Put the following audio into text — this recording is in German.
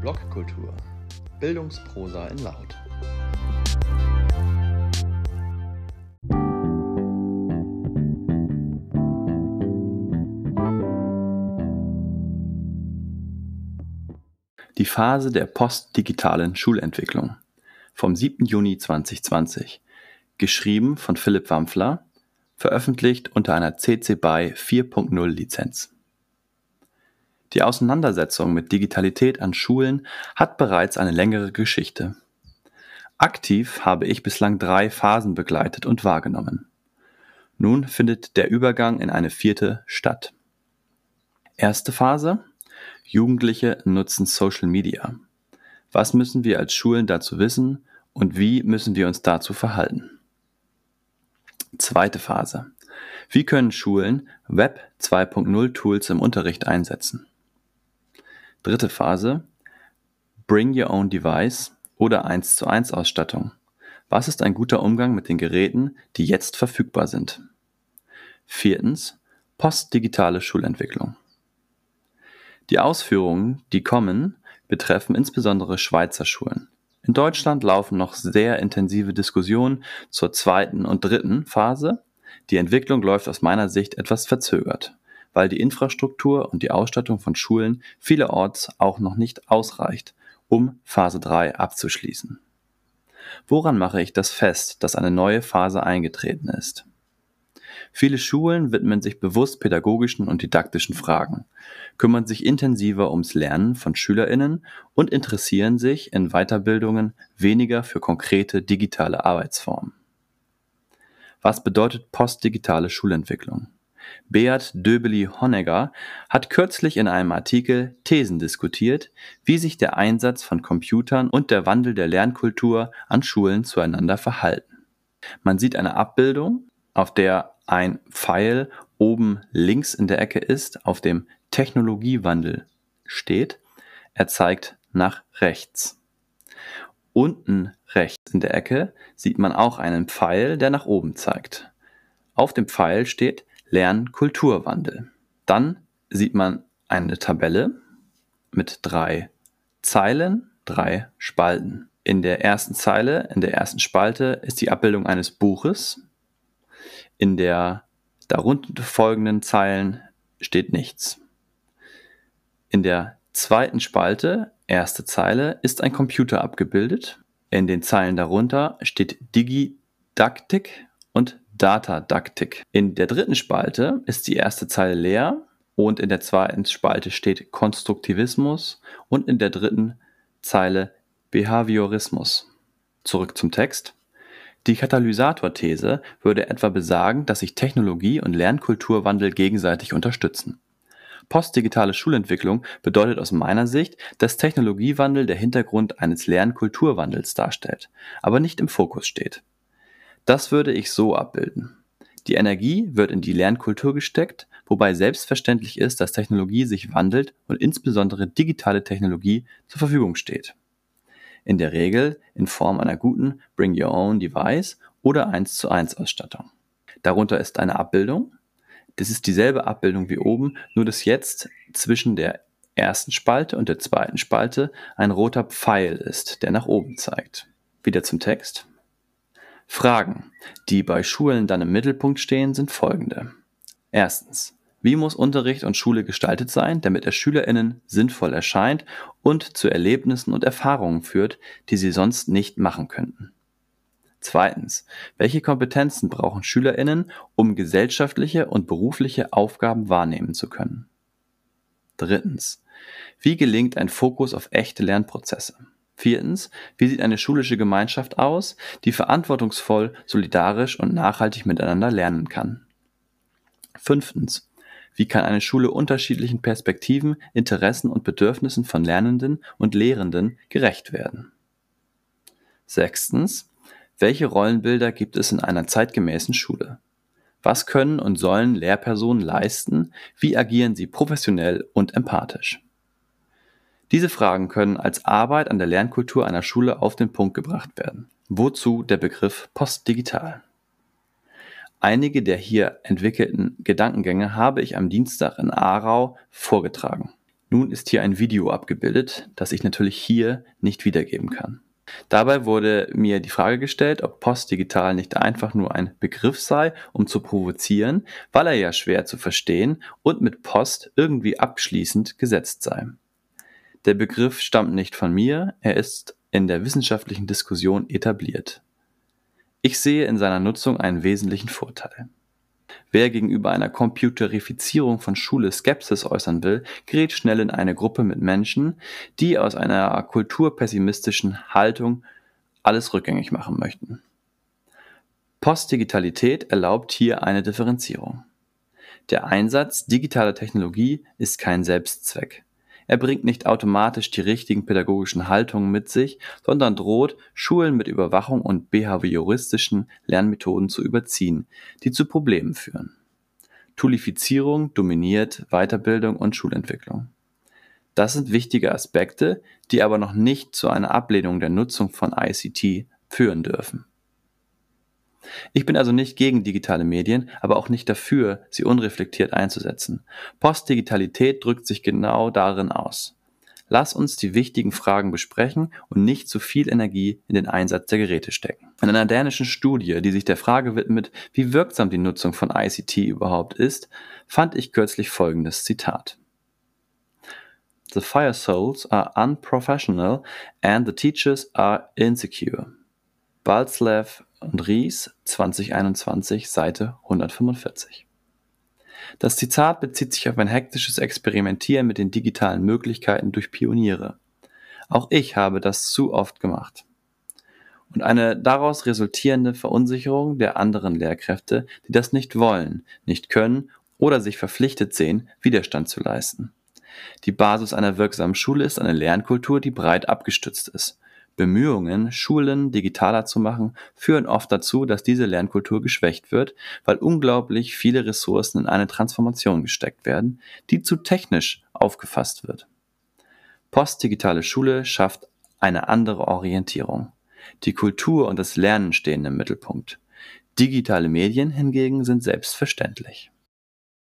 Blogkultur. Bildungsprosa in Laut. Die Phase der postdigitalen Schulentwicklung vom 7. Juni 2020. Geschrieben von Philipp Wampfler, veröffentlicht unter einer CC BY 4.0 Lizenz. Die Auseinandersetzung mit Digitalität an Schulen hat bereits eine längere Geschichte. Aktiv habe ich bislang drei Phasen begleitet und wahrgenommen. Nun findet der Übergang in eine vierte statt. Erste Phase. Jugendliche nutzen Social Media. Was müssen wir als Schulen dazu wissen und wie müssen wir uns dazu verhalten? Zweite Phase. Wie können Schulen Web 2.0 Tools im Unterricht einsetzen? Dritte Phase Bring Your Own Device oder 1 zu 1 Ausstattung. Was ist ein guter Umgang mit den Geräten, die jetzt verfügbar sind? Viertens Postdigitale Schulentwicklung. Die Ausführungen, die kommen, betreffen insbesondere Schweizer Schulen. In Deutschland laufen noch sehr intensive Diskussionen zur zweiten und dritten Phase. Die Entwicklung läuft aus meiner Sicht etwas verzögert weil die Infrastruktur und die Ausstattung von Schulen vielerorts auch noch nicht ausreicht, um Phase 3 abzuschließen. Woran mache ich das fest, dass eine neue Phase eingetreten ist? Viele Schulen widmen sich bewusst pädagogischen und didaktischen Fragen, kümmern sich intensiver ums Lernen von Schülerinnen und interessieren sich in Weiterbildungen weniger für konkrete digitale Arbeitsformen. Was bedeutet postdigitale Schulentwicklung? Beat Döbeli-Honegger hat kürzlich in einem Artikel Thesen diskutiert, wie sich der Einsatz von Computern und der Wandel der Lernkultur an Schulen zueinander verhalten. Man sieht eine Abbildung, auf der ein Pfeil oben links in der Ecke ist, auf dem Technologiewandel steht. Er zeigt nach rechts. Unten rechts in der Ecke sieht man auch einen Pfeil, der nach oben zeigt. Auf dem Pfeil steht Lernkulturwandel. Dann sieht man eine Tabelle mit drei Zeilen, drei Spalten. In der ersten Zeile, in der ersten Spalte ist die Abbildung eines Buches. In der darunter folgenden Zeilen steht nichts. In der zweiten Spalte, erste Zeile, ist ein Computer abgebildet. In den Zeilen darunter steht Digidaktik und Datadaktik. In der dritten Spalte ist die erste Zeile leer und in der zweiten Spalte steht Konstruktivismus und in der dritten Zeile Behaviorismus. Zurück zum Text. Die Katalysatorthese würde etwa besagen, dass sich Technologie und Lernkulturwandel gegenseitig unterstützen. Postdigitale Schulentwicklung bedeutet aus meiner Sicht, dass Technologiewandel der Hintergrund eines Lernkulturwandels darstellt, aber nicht im Fokus steht. Das würde ich so abbilden. Die Energie wird in die Lernkultur gesteckt, wobei selbstverständlich ist, dass Technologie sich wandelt und insbesondere digitale Technologie zur Verfügung steht. In der Regel in Form einer guten Bring Your Own Device oder 1 zu 1 Ausstattung. Darunter ist eine Abbildung. Das ist dieselbe Abbildung wie oben, nur dass jetzt zwischen der ersten Spalte und der zweiten Spalte ein roter Pfeil ist, der nach oben zeigt. Wieder zum Text. Fragen, die bei Schulen dann im Mittelpunkt stehen, sind folgende. Erstens. Wie muss Unterricht und Schule gestaltet sein, damit er SchülerInnen sinnvoll erscheint und zu Erlebnissen und Erfahrungen führt, die sie sonst nicht machen könnten? Zweitens. Welche Kompetenzen brauchen SchülerInnen, um gesellschaftliche und berufliche Aufgaben wahrnehmen zu können? Drittens. Wie gelingt ein Fokus auf echte Lernprozesse? Viertens, wie sieht eine schulische Gemeinschaft aus, die verantwortungsvoll, solidarisch und nachhaltig miteinander lernen kann? Fünftens, wie kann eine Schule unterschiedlichen Perspektiven, Interessen und Bedürfnissen von Lernenden und Lehrenden gerecht werden? Sechstens, welche Rollenbilder gibt es in einer zeitgemäßen Schule? Was können und sollen Lehrpersonen leisten? Wie agieren sie professionell und empathisch? Diese Fragen können als Arbeit an der Lernkultur einer Schule auf den Punkt gebracht werden. Wozu der Begriff postdigital? Einige der hier entwickelten Gedankengänge habe ich am Dienstag in Aarau vorgetragen. Nun ist hier ein Video abgebildet, das ich natürlich hier nicht wiedergeben kann. Dabei wurde mir die Frage gestellt, ob postdigital nicht einfach nur ein Begriff sei, um zu provozieren, weil er ja schwer zu verstehen und mit Post irgendwie abschließend gesetzt sei. Der Begriff stammt nicht von mir, er ist in der wissenschaftlichen Diskussion etabliert. Ich sehe in seiner Nutzung einen wesentlichen Vorteil. Wer gegenüber einer Computerifizierung von Schule Skepsis äußern will, gerät schnell in eine Gruppe mit Menschen, die aus einer kulturpessimistischen Haltung alles rückgängig machen möchten. Postdigitalität erlaubt hier eine Differenzierung. Der Einsatz digitaler Technologie ist kein Selbstzweck. Er bringt nicht automatisch die richtigen pädagogischen Haltungen mit sich, sondern droht, Schulen mit Überwachung und behavioristischen Lernmethoden zu überziehen, die zu Problemen führen. Toolifizierung dominiert Weiterbildung und Schulentwicklung. Das sind wichtige Aspekte, die aber noch nicht zu einer Ablehnung der Nutzung von ICT führen dürfen. Ich bin also nicht gegen digitale Medien, aber auch nicht dafür, sie unreflektiert einzusetzen. Postdigitalität drückt sich genau darin aus. Lass uns die wichtigen Fragen besprechen und nicht zu viel Energie in den Einsatz der Geräte stecken. In einer dänischen Studie, die sich der Frage widmet, wie wirksam die Nutzung von ICT überhaupt ist, fand ich kürzlich folgendes Zitat. The fire souls are unprofessional and the teachers are insecure. Balzlev und Ries 2021, Seite 145. Das Zitat bezieht sich auf ein hektisches Experimentieren mit den digitalen Möglichkeiten durch Pioniere. Auch ich habe das zu oft gemacht. Und eine daraus resultierende Verunsicherung der anderen Lehrkräfte, die das nicht wollen, nicht können oder sich verpflichtet sehen, Widerstand zu leisten. Die Basis einer wirksamen Schule ist eine Lernkultur, die breit abgestützt ist. Bemühungen, Schulen digitaler zu machen, führen oft dazu, dass diese Lernkultur geschwächt wird, weil unglaublich viele Ressourcen in eine Transformation gesteckt werden, die zu technisch aufgefasst wird. Postdigitale Schule schafft eine andere Orientierung. Die Kultur und das Lernen stehen im Mittelpunkt. Digitale Medien hingegen sind selbstverständlich.